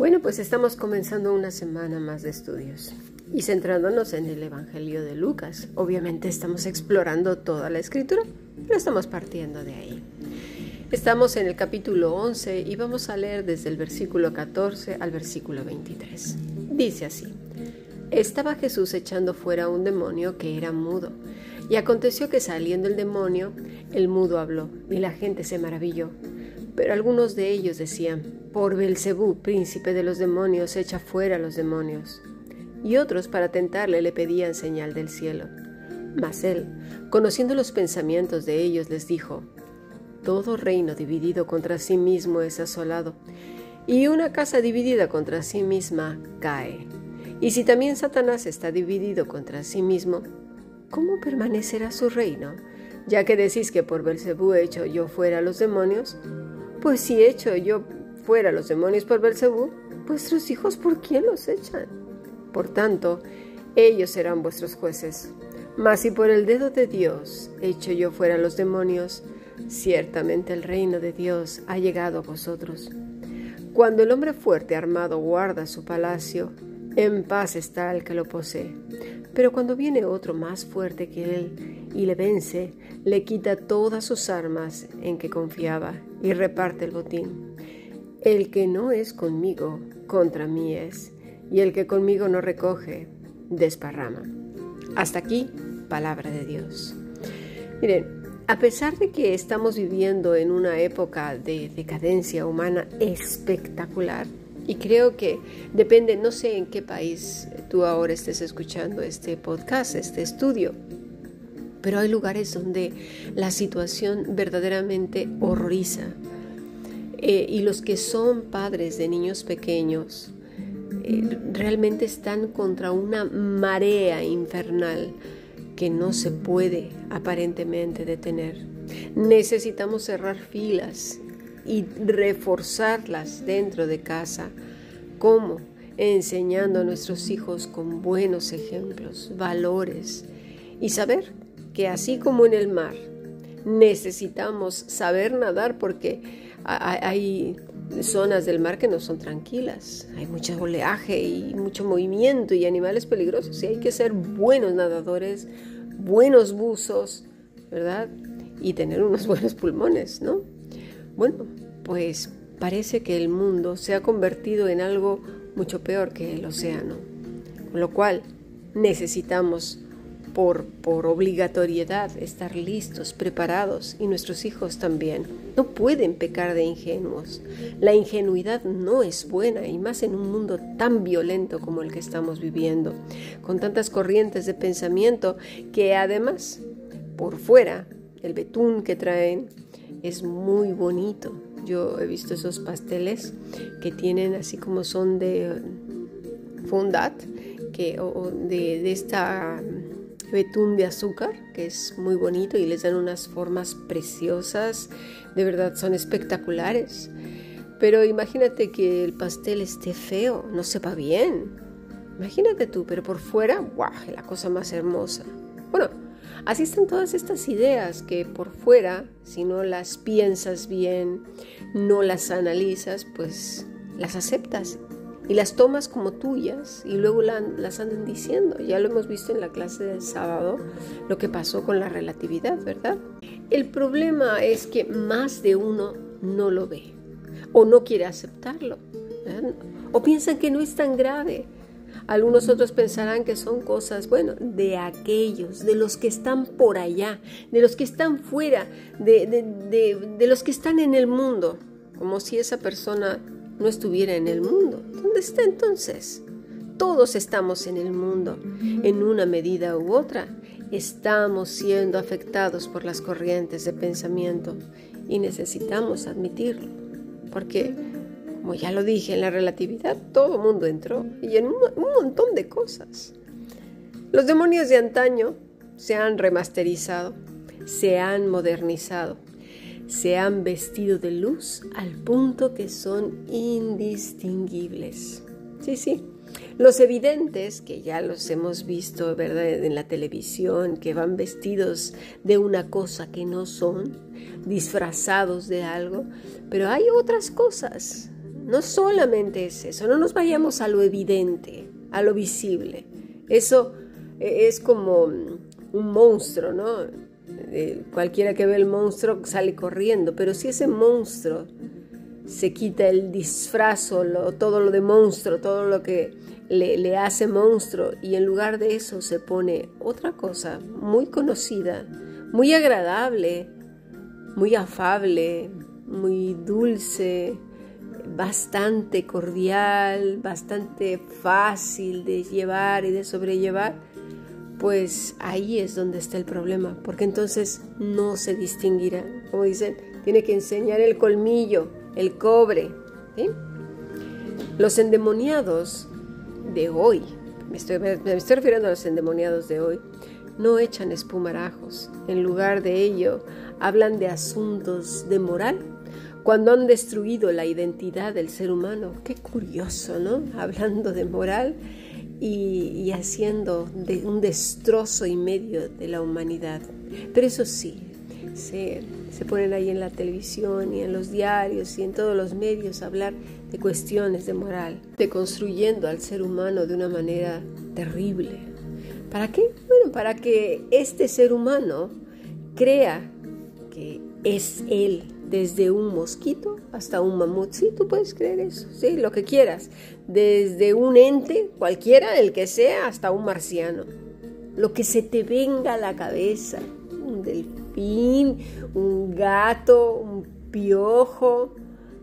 Bueno, pues estamos comenzando una semana más de estudios y centrándonos en el Evangelio de Lucas. Obviamente estamos explorando toda la escritura, pero estamos partiendo de ahí. Estamos en el capítulo 11 y vamos a leer desde el versículo 14 al versículo 23. Dice así, estaba Jesús echando fuera un demonio que era mudo, y aconteció que saliendo el demonio, el mudo habló, y la gente se maravilló. Pero algunos de ellos decían, por Belcebú, príncipe de los demonios, echa fuera a los demonios. Y otros para tentarle le pedían señal del cielo. Mas él, conociendo los pensamientos de ellos, les dijo, Todo reino dividido contra sí mismo es asolado, y una casa dividida contra sí misma cae. Y si también Satanás está dividido contra sí mismo, ¿cómo permanecerá su reino? Ya que decís que por Belcebú he hecho yo fuera a los demonios, pues si echo yo fuera los demonios por Belcebú, vuestros hijos por quién los echan? Por tanto, ellos serán vuestros jueces. Mas si por el dedo de Dios echo yo fuera los demonios, ciertamente el reino de Dios ha llegado a vosotros. Cuando el hombre fuerte armado guarda su palacio, en paz está el que lo posee. Pero cuando viene otro más fuerte que él y le vence, le quita todas sus armas en que confiaba y reparte el botín. El que no es conmigo, contra mí es, y el que conmigo no recoge, desparrama. Hasta aquí, palabra de Dios. Miren, a pesar de que estamos viviendo en una época de decadencia humana espectacular, y creo que depende, no sé en qué país tú ahora estés escuchando este podcast, este estudio, pero hay lugares donde la situación verdaderamente horroriza. Eh, y los que son padres de niños pequeños eh, realmente están contra una marea infernal que no se puede aparentemente detener. Necesitamos cerrar filas y reforzarlas dentro de casa. ¿Cómo? Enseñando a nuestros hijos con buenos ejemplos, valores y saber que así como en el mar necesitamos saber nadar porque hay zonas del mar que no son tranquilas, hay mucho oleaje y mucho movimiento y animales peligrosos y hay que ser buenos nadadores, buenos buzos, ¿verdad? Y tener unos buenos pulmones, ¿no? Bueno, pues parece que el mundo se ha convertido en algo mucho peor que el océano, con lo cual necesitamos por, por obligatoriedad estar listos, preparados y nuestros hijos también. No pueden pecar de ingenuos. La ingenuidad no es buena y más en un mundo tan violento como el que estamos viviendo, con tantas corrientes de pensamiento que además por fuera el betún que traen es muy bonito. Yo he visto esos pasteles que tienen así como son de fundat, que, o de, de esta betún de azúcar, que es muy bonito y les dan unas formas preciosas, de verdad son espectaculares. Pero imagínate que el pastel esté feo, no sepa bien. Imagínate tú, pero por fuera, ¡guau! La cosa más hermosa. Bueno, así están todas estas ideas que por fuera, si no las piensas bien, no las analizas, pues las aceptas y las tomas como tuyas y luego las andan diciendo. Ya lo hemos visto en la clase del sábado, lo que pasó con la relatividad, ¿verdad? El problema es que más de uno no lo ve o no quiere aceptarlo o piensan que no es tan grave. Algunos otros pensarán que son cosas, bueno, de aquellos, de los que están por allá, de los que están fuera, de, de los que están en el mundo, como si esa persona no estuviera en el mundo. ¿Dónde está entonces? Todos estamos en el mundo, en una medida u otra. Estamos siendo afectados por las corrientes de pensamiento y necesitamos admitirlo, porque, como ya lo dije, en la relatividad todo el mundo entró y en un, un montón de cosas. Los demonios de antaño se han remasterizado, se han modernizado se han vestido de luz al punto que son indistinguibles. Sí, sí. Los evidentes, que ya los hemos visto ¿verdad? en la televisión, que van vestidos de una cosa que no son, disfrazados de algo, pero hay otras cosas, no solamente es eso, no nos vayamos a lo evidente, a lo visible. Eso e, es como un monstruo, ¿no? Eh, cualquiera que ve el monstruo sale corriendo, pero si ese monstruo se quita el disfraz todo lo de monstruo, todo lo que le, hace monstruo y en lugar de eso se pone otra cosa muy conocida, muy agradable, muy afable, muy dulce, bastante cordial, bastante fácil de llevar y de sobrellevar, pues ahí es donde está el problema, porque entonces no se distinguirá. Como dicen, tiene que enseñar el colmillo, el cobre. Los endemoniados de hoy, me estoy, me estoy refiriendo a los endemoniados de hoy, no echan espumarajos. En lugar de ello, hablan de asuntos de moral cuando han destruido la identidad del ser humano. Qué curioso, ¿no? Hablando de moral y, haciendo de un destrozo y medio de la humanidad. Pero eso sí, se, se ponen ahí en la televisión y en los diarios y en todos los medios a hablar de cuestiones de moral, de construyendo al ser humano de una manera terrible. ¿Para qué? Bueno, para que este ser humano crea que es él desde un mosquito hasta un mamut. Sí, tú puedes creer eso, sí, lo que quieras. Desde un ente, cualquiera, el que sea, hasta un marciano. Lo que se te venga a la cabeza. Un delfín, un gato, un piojo,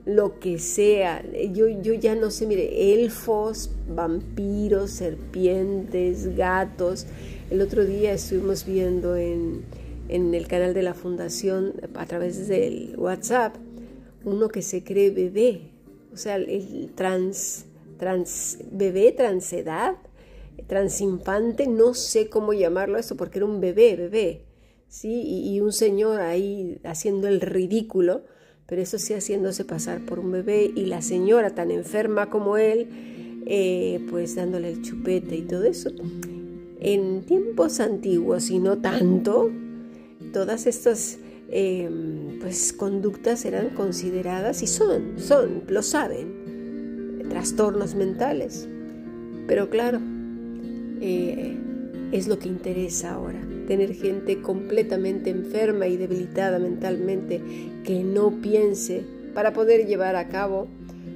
lo que sea. Yo, yo ya no sé, mire, elfos, vampiros, serpientes, gatos. El otro día estuvimos viendo en en el canal de la fundación a través del WhatsApp uno que se cree bebé, o sea, el trans, trans bebé, transedad, transinfante, no sé cómo llamarlo eso porque era un bebé, bebé, ¿sí? Y, un señor ahí haciendo el ridículo, pero eso sí haciéndose pasar por un bebé y la señora tan enferma como él, eh, pues dándole el chupete y todo eso. En tiempos antiguos y no tanto, todas estas em, pues, conductas eran consideradas y son, son, lo saben, trastornos mentales. Pero claro, eh, es lo que interesa ahora, tener gente completamente enferma y debilitada mentalmente que no piense para poder llevar a cabo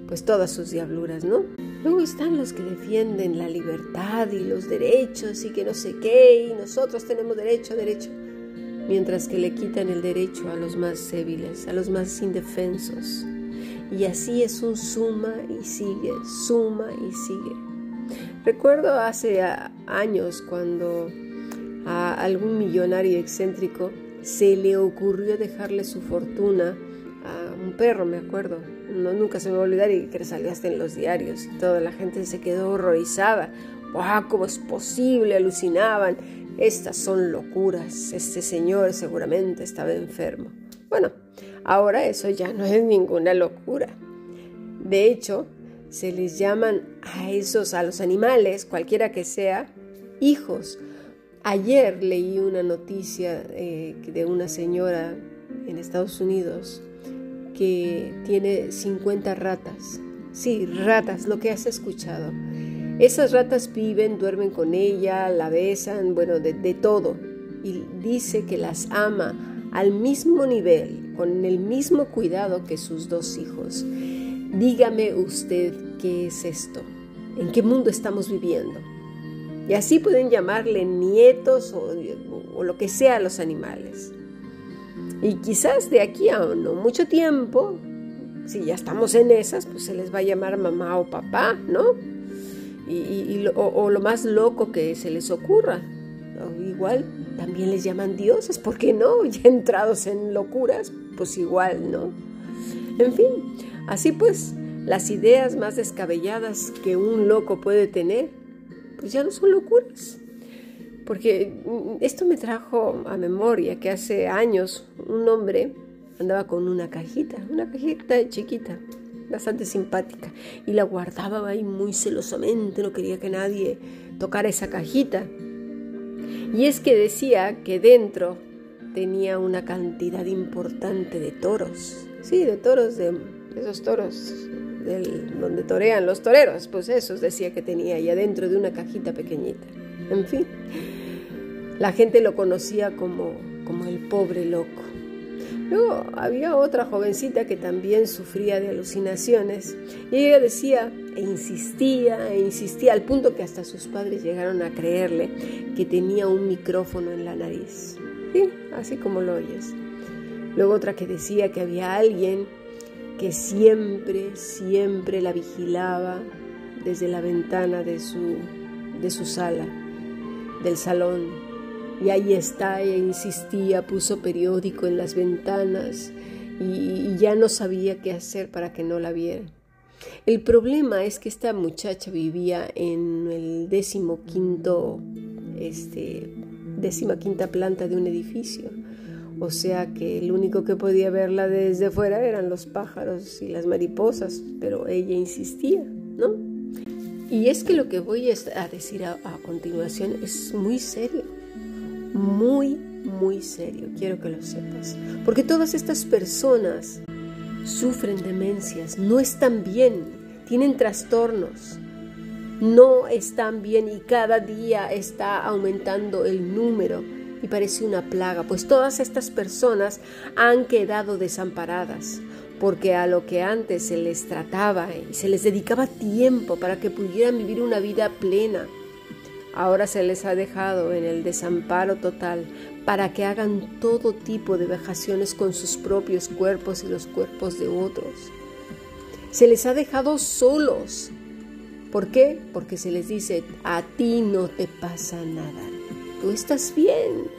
pues todas sus diabluras, ¿no? Luego están los que defienden la libertad y los derechos y que no sé qué, y nosotros tenemos derecho, derecho mientras que le quitan el derecho a los más débiles, a los más indefensos. Y así es un suma y sigue, suma y sigue. Recuerdo hace años cuando a algún millonario excéntrico se le ocurrió dejarle su fortuna a un perro, me acuerdo. No, nunca se me va a olvidar y que salió hasta en los diarios y toda la gente se quedó horrorizada. ¡Wow! ¿Cómo es posible? Alucinaban. Estas son locuras. Este señor seguramente estaba enfermo. Bueno, ahora eso ya no es ninguna locura. De hecho, se les llaman a esos, a los animales, cualquiera que sea, hijos. Ayer leí una noticia eh, de una señora en Estados Unidos que tiene 50 ratas. Sí, ratas, lo que has escuchado. Esas ratas viven, duermen con ella, la besan, bueno, de, todo. Y dice que las ama al mismo nivel, con el mismo cuidado que sus dos hijos. Dígame usted qué es esto, en qué mundo estamos viviendo. Y así pueden llamarle nietos o, o, lo que sea a los animales. Y quizás de aquí a no mucho tiempo, si ya estamos en esas, pues se les va a llamar mamá o papá, ¿no? Y, o, lo más loco que se les ocurra. igual también les llaman dioses, ¿por qué no? Ya entrados en locuras, pues igual, ¿no? En fin, así pues, las ideas más descabelladas que un loco puede tener, pues ya no son locuras. Porque esto me trajo a memoria que hace años un hombre andaba con una cajita, una cajita chiquita, bastante simpática y la guardaba ahí muy celosamente, no quería que nadie tocara esa cajita. Y es que decía que dentro tenía una cantidad importante de toros, sí, de toros, de esos toros del, donde torean los toreros, pues esos decía que tenía ahí adentro de una cajita pequeñita. En fin, la gente lo conocía como, como el pobre loco. Luego había otra jovencita que también sufría de alucinaciones y ella decía e insistía e insistía al punto que hasta sus padres llegaron a creerle que tenía un micrófono en la nariz. Sí, así como lo oyes. Luego otra que decía que había alguien que siempre, siempre la vigilaba desde la ventana de su, de su sala, del salón y ahí está, ella insistía, puso periódico en las ventanas y, ya no sabía qué hacer para que no la viera. El problema es que esta muchacha vivía en el décimo quinto, este, décima quinta planta de un edificio. O sea que el único que podía verla desde fuera eran los pájaros y las mariposas, pero ella insistía, ¿no? Y es que lo que voy a decir a continuación es muy serio muy, muy serio, quiero que lo sepas. Porque todas estas personas sufren demencias, no están bien, tienen trastornos, no están bien y cada día está aumentando el número y parece una plaga, pues todas estas personas han quedado desamparadas, porque a lo que antes se les trataba y se les dedicaba tiempo para que pudieran vivir una vida plena, Ahora se les ha dejado en el desamparo total para que hagan todo tipo de vejaciones con sus propios cuerpos y los cuerpos de otros. Se les ha dejado solos. ¿Por qué? Porque se les dice, a ti no te pasa nada. Tú estás bien.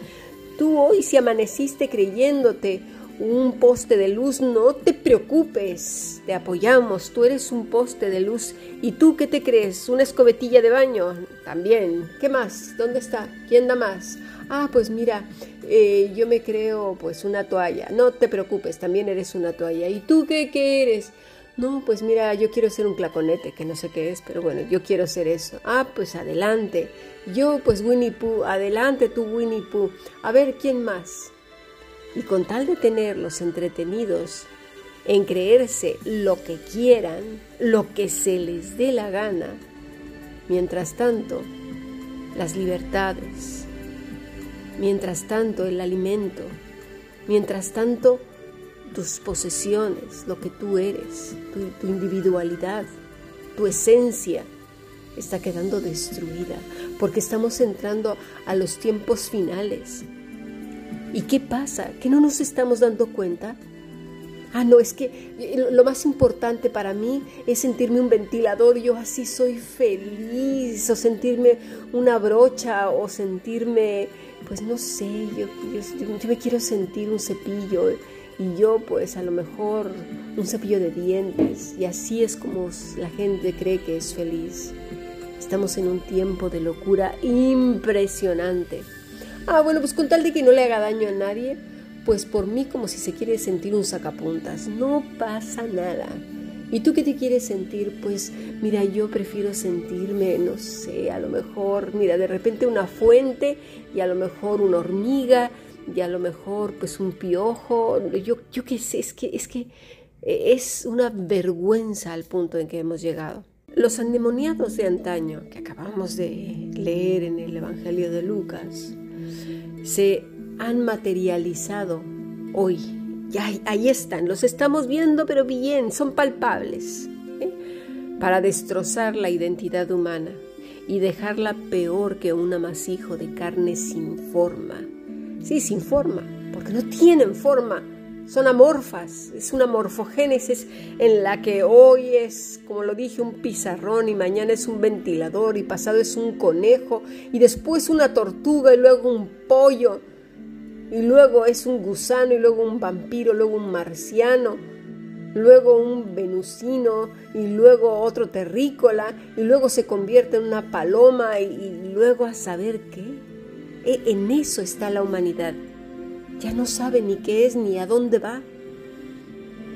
Tú hoy si amaneciste creyéndote un poste de luz, no te preocupes, te apoyamos, tú eres un poste de luz. ¿Y tú qué te crees? ¿Una escobetilla de baño? También. ¿Qué más? ¿Dónde está? ¿Quién da más? Ah, pues mira, eh, yo me creo pues una toalla. No te preocupes, también eres una toalla. ¿Y tú qué, qué eres? No, pues mira, yo quiero ser un claconete, que no sé qué es, pero bueno, yo quiero ser eso. Ah, pues adelante. Yo, pues Winnie Pooh, adelante tú Winnie Pooh. A ver, ¿quién más? Y con tal de tenerlos entretenidos en creerse lo que quieran, lo que se les dé la gana, mientras tanto, las libertades, mientras tanto, el alimento, mientras tanto, tus posesiones, lo que tú eres, tu, individualidad, tu esencia, está quedando destruida, porque estamos entrando a los tiempos finales ¿Y qué pasa? ¿Que no nos estamos dando cuenta? Ah, no, es que lo más importante para mí es sentirme un ventilador, yo así soy feliz, o sentirme una brocha, o sentirme, pues no sé, yo, yo, me quiero sentir un cepillo, y yo pues a lo mejor un cepillo de dientes, y así es como la gente cree que es feliz. Estamos en un tiempo de locura impresionante. Ah, bueno, pues con tal de que no le haga daño a nadie, pues por mí como si se quiere sentir un sacapuntas. No pasa nada. ¿Y tú qué te quieres sentir? Pues mira, yo prefiero sentirme, no sé, a lo mejor, mira, de repente una fuente y a lo mejor una hormiga y a lo mejor pues un piojo. Yo, yo qué sé, es que, es que es una vergüenza al punto en que hemos llegado. Los endemoniados de antaño que acabamos de leer en el Evangelio de Lucas se han materializado hoy. Ya ahí están, los estamos viendo, pero bien, son palpables, ¿eh? para destrozar la identidad humana y dejarla peor que un amasijo de carne sin forma. Sí, sin forma, porque no tienen forma, son amorfas, es una morfogénesis en la que hoy es, como lo dije, un pizarrón y mañana es un ventilador y pasado es un conejo y después una tortuga y luego un pollo y luego es un gusano y luego un vampiro, luego un marciano, luego un venusino y luego otro terrícola y luego se convierte en una paloma y, luego a saber qué. E, en eso está la humanidad ya no sabe ni qué es ni a dónde va.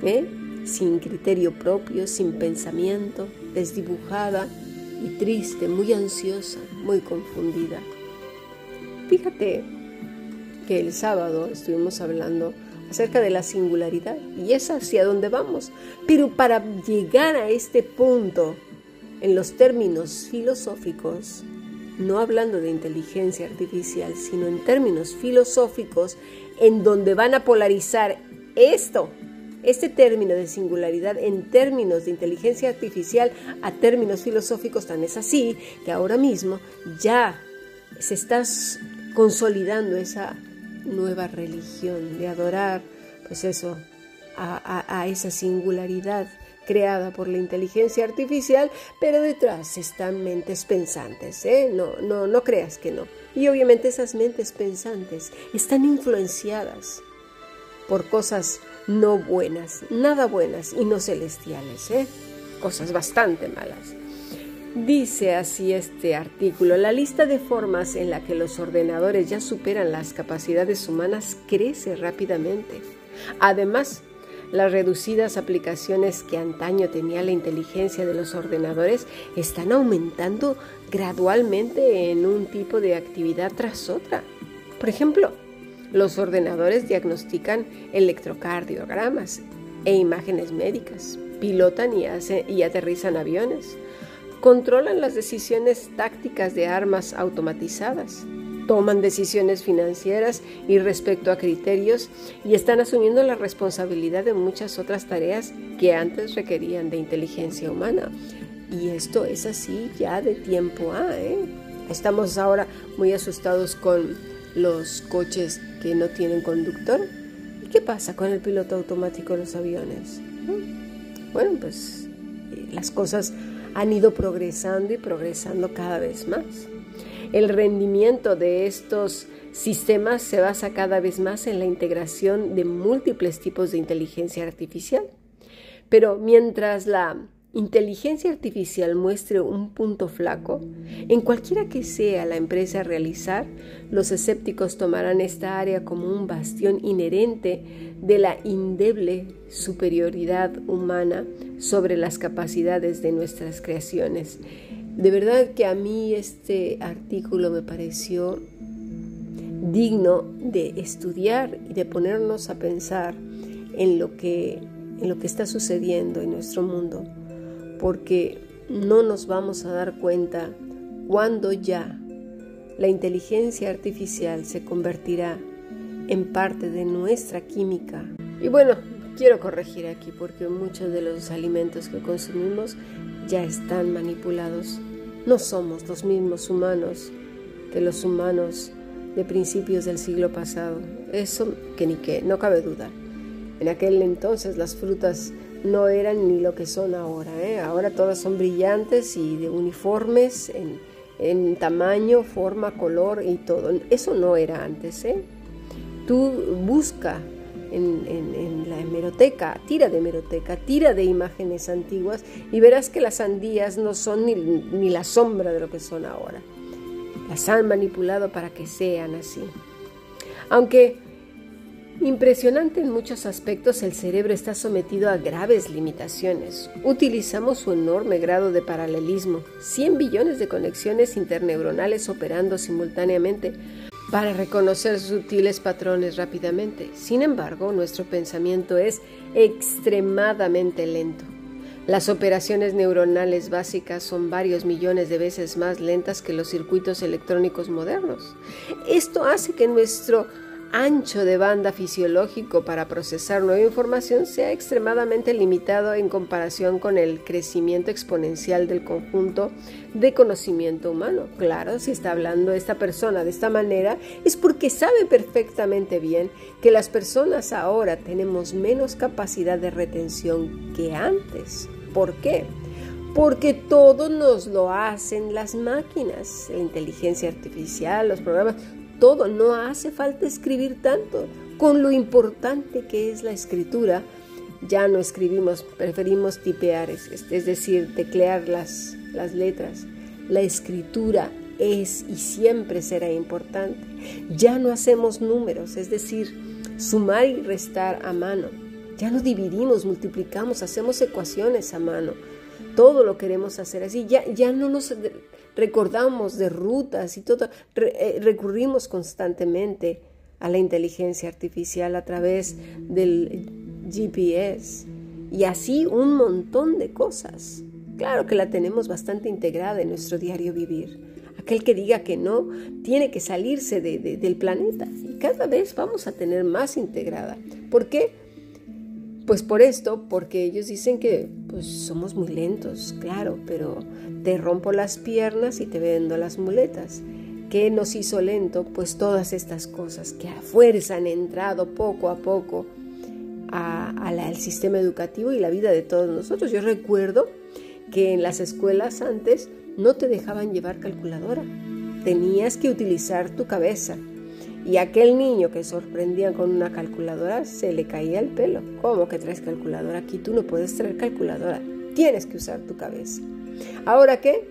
¿Eh? Sin criterio propio, sin pensamiento, desdibujada y triste, muy ansiosa, muy confundida. Fíjate que el sábado estuvimos hablando acerca de la singularidad y es hacia donde vamos. Pero para llegar a este punto, en los términos filosóficos, no hablando de inteligencia artificial, sino en términos filosóficos, en donde van a polarizar esto, este término de singularidad en términos de inteligencia artificial a términos filosóficos, tan es así que ahora mismo ya se está consolidando esa nueva religión de adorar, pues eso, a, esa singularidad creada por la inteligencia artificial, pero detrás están mentes pensantes, ¿eh? No, no, no creas que no. Y obviamente esas mentes pensantes están influenciadas por cosas no buenas, nada buenas y no celestiales, ¿eh? Cosas bastante malas. Dice así este artículo, la lista de formas en la que los ordenadores ya superan las capacidades humanas crece rápidamente. Además, las reducidas aplicaciones que antaño tenía la inteligencia de los ordenadores están aumentando gradualmente en un tipo de actividad tras otra. Por ejemplo, los ordenadores diagnostican electrocardiogramas e imágenes médicas, pilotan y, y aterrizan aviones, controlan las decisiones tácticas de armas automatizadas, toman decisiones financieras y respecto a criterios y están asumiendo la responsabilidad de muchas otras tareas que antes requerían de inteligencia humana. Y esto es así ya de tiempo a, ¿eh? Estamos ahora muy asustados con los coches que no tienen conductor. ¿Y qué pasa con el piloto automático de los aviones? Bueno, pues eh, las cosas han ido progresando y progresando cada vez más. El rendimiento de estos sistemas se basa cada vez más en la integración de múltiples tipos de inteligencia artificial. Pero mientras la inteligencia artificial muestre un punto flaco, en cualquiera que sea la empresa a realizar, los escépticos tomarán esta área como un bastión inherente de la indeble superioridad humana sobre las capacidades de nuestras creaciones. De verdad que a mí este artículo me pareció digno de estudiar y de ponernos a pensar en lo que, en lo que está sucediendo en nuestro mundo, porque no nos vamos a dar cuenta cuando ya la inteligencia artificial se convertirá en parte de nuestra química. Y bueno, quiero corregir aquí porque muchos de los alimentos que consumimos ya están manipulados. No somos los mismos humanos que los humanos de principios del siglo pasado. Eso que ni que, no cabe duda. En aquel entonces las frutas no eran ni lo que son ahora. ¿eh? Ahora todas son brillantes y de uniformes en, en, tamaño, forma, color y todo. Eso no era antes. ¿eh? Tú busca en, la hemeroteca, tira de hemeroteca, tira de imágenes antiguas y verás que las sandías no son ni, ni la sombra de lo que son ahora. Las han manipulado para que sean así. Aunque impresionante en muchos aspectos, el cerebro está sometido a graves limitaciones. Utilizamos su enorme grado de paralelismo, 100 billones de conexiones interneuronales operando simultáneamente para reconocer sutiles patrones rápidamente. Sin embargo, nuestro pensamiento es extremadamente lento. Las operaciones neuronales básicas son varios millones de veces más lentas que los circuitos electrónicos modernos. Esto hace que nuestro ancho de banda fisiológico para procesar nueva información sea extremadamente limitado en comparación con el crecimiento exponencial del conjunto de conocimiento humano. Claro, si está hablando esta persona de esta manera es porque sabe perfectamente bien que las personas ahora tenemos menos capacidad de retención que antes. ¿Por qué? porque todo nos lo hacen las máquinas, la inteligencia artificial, los programas, todo, no hace falta escribir tanto. Con lo importante que es la escritura, ya no escribimos, preferimos tipear, es, decir, teclear las, las letras. La escritura es y siempre será importante. Ya no hacemos números, es decir, sumar y restar a mano. Ya no dividimos, multiplicamos, hacemos ecuaciones a mano. Todo lo queremos hacer así. Ya, ya no nos recordamos de rutas y todo, eh, recurrimos constantemente a la inteligencia artificial a través del GPS y así un montón de cosas. Claro que la tenemos bastante integrada en nuestro diario vivir. Aquel que diga que no tiene que salirse del planeta y cada vez vamos a tener más integrada. ¿Por qué? Pues por esto, porque ellos dicen que pues, somos muy lentos, claro, pero te rompo las piernas y te vendo las muletas. ¿Qué nos hizo lento? Pues todas estas cosas que a fuerza han entrado poco a poco al sistema educativo y la vida de todos nosotros. Yo recuerdo que en las escuelas antes no te dejaban llevar calculadora, tenías que utilizar tu cabeza. Y aquel niño que sorprendía con una calculadora se le caía el pelo. ¿Cómo que traes calculadora? Aquí tú no puedes traer calculadora. Tienes que usar tu cabeza. ¿Ahora qué?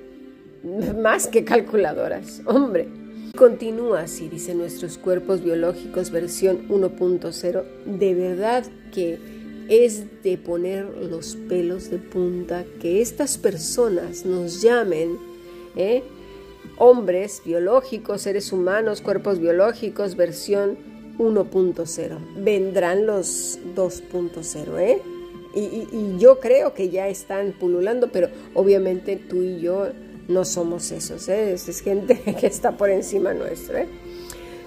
Más que calculadoras. Hombre, Continúa así, dice nuestros cuerpos biológicos versión 1.0. De verdad que es de poner los pelos de punta que estas personas nos llamen ¿eh? Hombres biológicos, seres humanos, cuerpos biológicos, versión 1.0. Vendrán los 2.0, ¿eh? Y, y, yo creo que ya están pululando, pero obviamente tú y yo no somos esos, ¿eh? es gente que está por encima nuestro. ¿eh?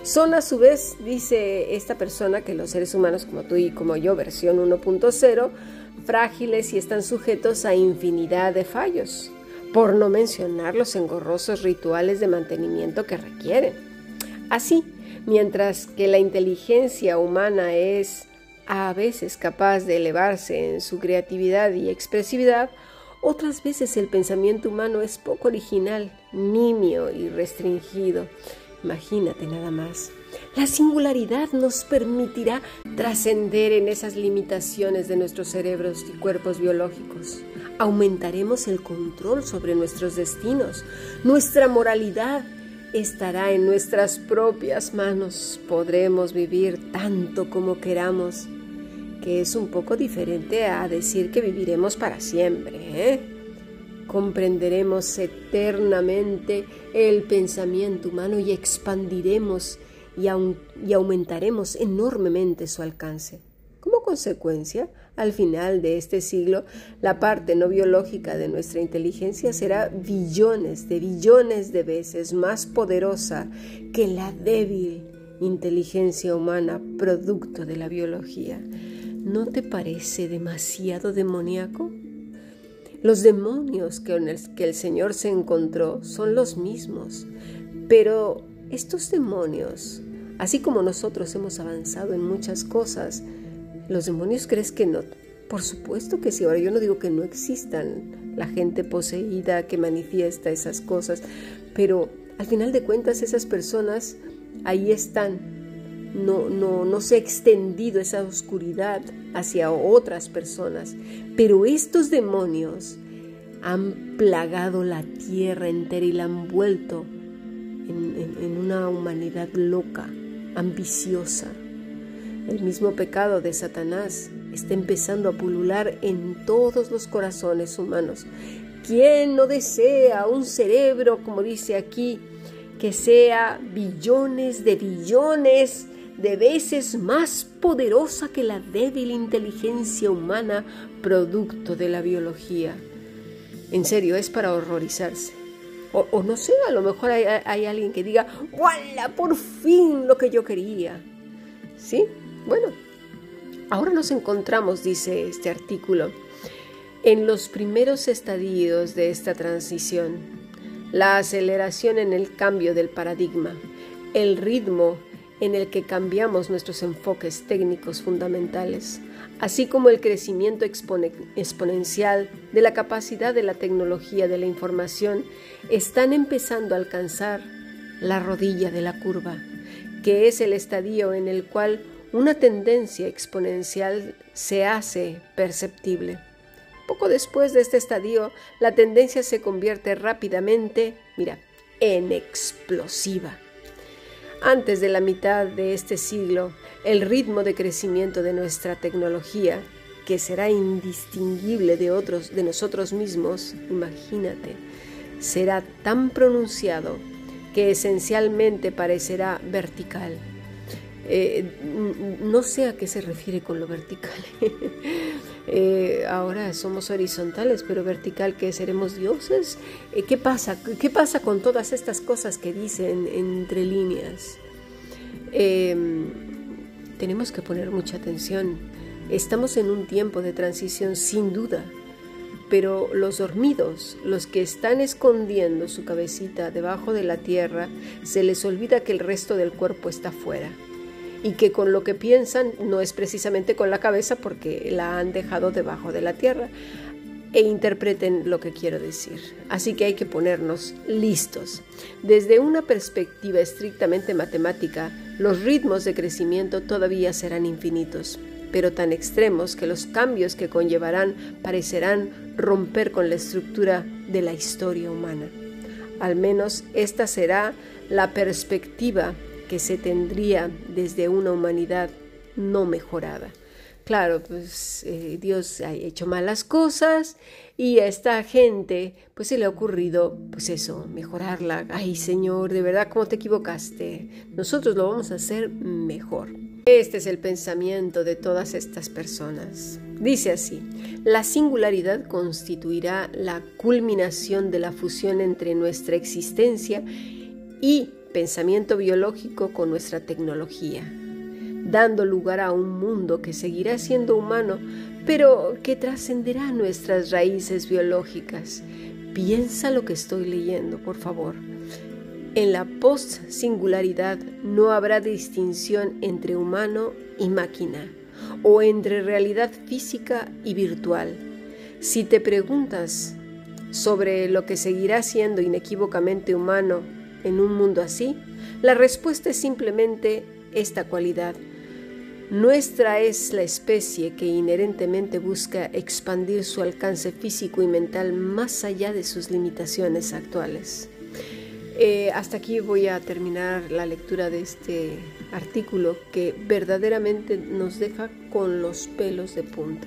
Son a su vez, dice esta persona, que los seres humanos como tú y como yo, versión 1.0, frágiles y están sujetos a infinidad de fallos, por no mencionar los engorrosos rituales de mantenimiento que requieren. Así, mientras que la inteligencia humana es a veces capaz de elevarse en su creatividad y expresividad, otras veces el pensamiento humano es poco original, nimio y restringido. Imagínate nada más. La singularidad nos permitirá trascender en esas limitaciones de nuestros cerebros y cuerpos biológicos. Aumentaremos el control sobre nuestros destinos. Nuestra moralidad estará en nuestras propias manos. Podremos vivir tanto como queramos que es un poco diferente a decir que viviremos para siempre. ¿eh? Comprenderemos eternamente el pensamiento humano y expandiremos y, y aumentaremos enormemente su alcance. Como consecuencia, al final de este siglo, la parte no biológica de nuestra inteligencia será billones de billones de veces más poderosa que la débil inteligencia humana producto de la biología. ¿No te parece demasiado demoníaco? Los demonios que el Señor se encontró son los mismos, pero estos demonios, así como nosotros hemos avanzado en muchas cosas, ¿los demonios crees que no? Por supuesto que sí. Ahora yo no digo que no existan la gente poseída que manifiesta esas cosas, pero al final de cuentas esas personas ahí están no, no, no se ha extendido esa oscuridad hacia otras personas. Pero estos demonios han plagado la tierra entera y la han vuelto en, en una humanidad loca, ambiciosa. El mismo pecado de Satanás está empezando a pulular en todos los corazones humanos. ¿Quién no desea un cerebro, como dice aquí, que sea billones de billones de veces más poderosa que la débil inteligencia humana producto de la biología. En serio, es para horrorizarse. O, no sé, a lo mejor hay, hay alguien que diga, ¡Wala! Por fin lo que yo quería. ¿Sí? Bueno, ahora nos encontramos, dice este artículo, en los primeros estadios de esta transición. La aceleración en el cambio del paradigma, el ritmo en el que cambiamos nuestros enfoques técnicos fundamentales, así como el crecimiento exponencial de la capacidad de la tecnología de la información, están empezando a alcanzar la rodilla de la curva, que es el estadio en el cual una tendencia exponencial se hace perceptible. Poco después de este estadio, la tendencia se convierte rápidamente, mira, en explosiva antes de la mitad de este siglo, el ritmo de crecimiento de nuestra tecnología, que será indistinguible de otros de nosotros mismos, imagínate, será tan pronunciado que esencialmente parecerá vertical. Eh, no sé a qué se refiere con lo vertical. Eh, ahora somos horizontales, pero vertical que seremos dioses. Eh, ¿Qué pasa? ¿Qué pasa con todas estas cosas que dicen entre líneas? Em, tenemos que poner mucha atención. Estamos en un tiempo de transición sin duda, pero los dormidos, los que están escondiendo su cabecita debajo de la tierra, se les olvida que el resto del cuerpo está fuera y que con lo que piensan no es precisamente con la cabeza porque la han dejado debajo de la tierra e interpreten lo que quiero decir. Así que hay que ponernos listos. Desde una perspectiva estrictamente matemática, los ritmos de crecimiento todavía serán infinitos, pero tan extremos que los cambios que conllevarán parecerán romper con la estructura de la historia humana. Al menos esta será la perspectiva que se tendría desde una humanidad no mejorada. Claro, pues eh, Dios ha hecho malas cosas y a esta gente pues se le ha ocurrido pues eso, mejorarla. Ay Señor, de verdad, ¿cómo te equivocaste? Nosotros lo vamos a hacer mejor. Este es el pensamiento de todas estas personas. Dice así, la singularidad constituirá la culminación de la fusión entre nuestra existencia y pensamiento biológico con nuestra tecnología, dando lugar a un mundo que seguirá siendo humano, pero que trascenderá nuestras raíces biológicas. Piensa lo que estoy leyendo, por favor. En la post-singularidad no habrá distinción entre humano y máquina, o entre realidad física y virtual. Si te preguntas sobre lo que seguirá siendo inequívocamente humano en un mundo así? La respuesta es simplemente esta cualidad. Nuestra es la especie que inherentemente busca expandir su alcance físico y mental más allá de sus limitaciones actuales. Eh, hasta aquí voy a terminar la lectura de este artículo que verdaderamente nos deja con los pelos de punta.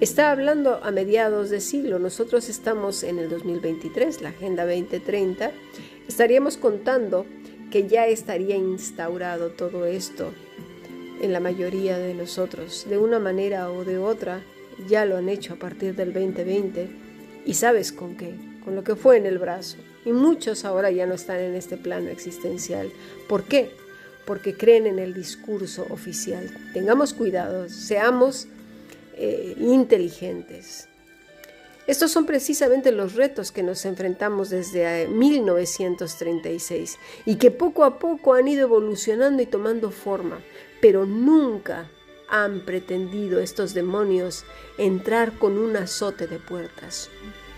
Está hablando a mediados de siglo, nosotros estamos en el 2023, la Agenda 2030, estaríamos contando que ya estaría instaurado todo esto en la mayoría de nosotros. De una manera o de otra, ya lo han hecho a partir del 2020 y sabes con qué, con lo que fue en el brazo. Y muchos ahora ya no están en este plano existencial. ¿Por qué? Porque creen en el discurso oficial. Tengamos cuidado, seamos eh, inteligentes. Estos son precisamente los retos que nos enfrentamos desde 1936 eh, y que poco a poco han ido evolucionando y tomando forma, pero nunca han pretendido estos demonios entrar con un azote de puertas.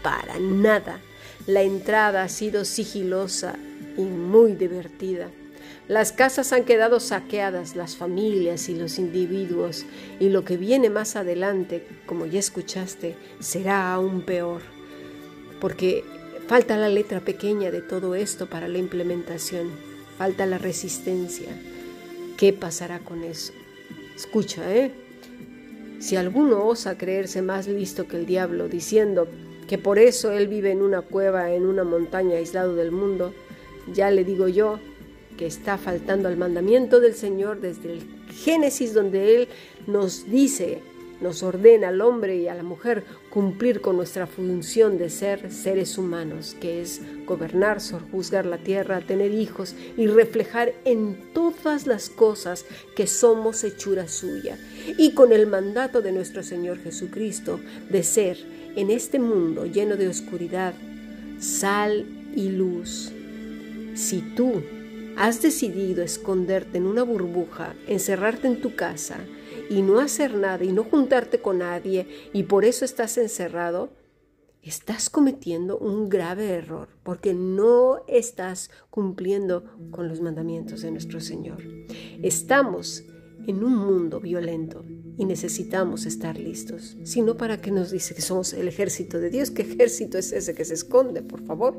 Para nada. La entrada ha sido sigilosa y muy divertida. Las casas han quedado saqueadas, las familias y los individuos, y lo que viene más adelante, como ya escuchaste, será aún peor, porque falta la letra pequeña de todo esto para la implementación, falta la resistencia. ¿Qué pasará con eso? Escucha, ¿eh? Si alguno osa creerse más listo que el diablo, diciendo que por eso él vive en una cueva, en una montaña aislado del mundo, ya le digo yo que está faltando al mandamiento del Señor desde el Génesis donde Él nos dice, nos ordena al hombre y a la mujer cumplir con nuestra función de ser seres humanos, que es gobernar, juzgar la tierra, tener hijos y reflejar en todas las cosas que somos hechura suya. Y con el mandato de nuestro Señor Jesucristo de ser en este mundo lleno de oscuridad, sal y luz. Si tú has decidido esconderte en una burbuja, encerrarte en tu casa y no hacer nada y no juntarte con nadie y por eso estás encerrado, estás cometiendo un grave error porque no estás cumpliendo con los mandamientos de nuestro Señor. Estamos en un mundo violento y necesitamos estar listos. Si no, ¿para qué nos dice que somos el ejército de Dios? ¿Qué ejército es ese que se esconde, por favor?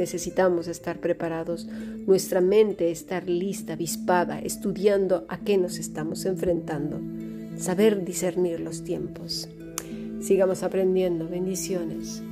Necesitamos estar preparados, nuestra mente estar lista, avispada, estudiando a qué nos estamos enfrentando, saber discernir los tiempos. Sigamos aprendiendo. Bendiciones.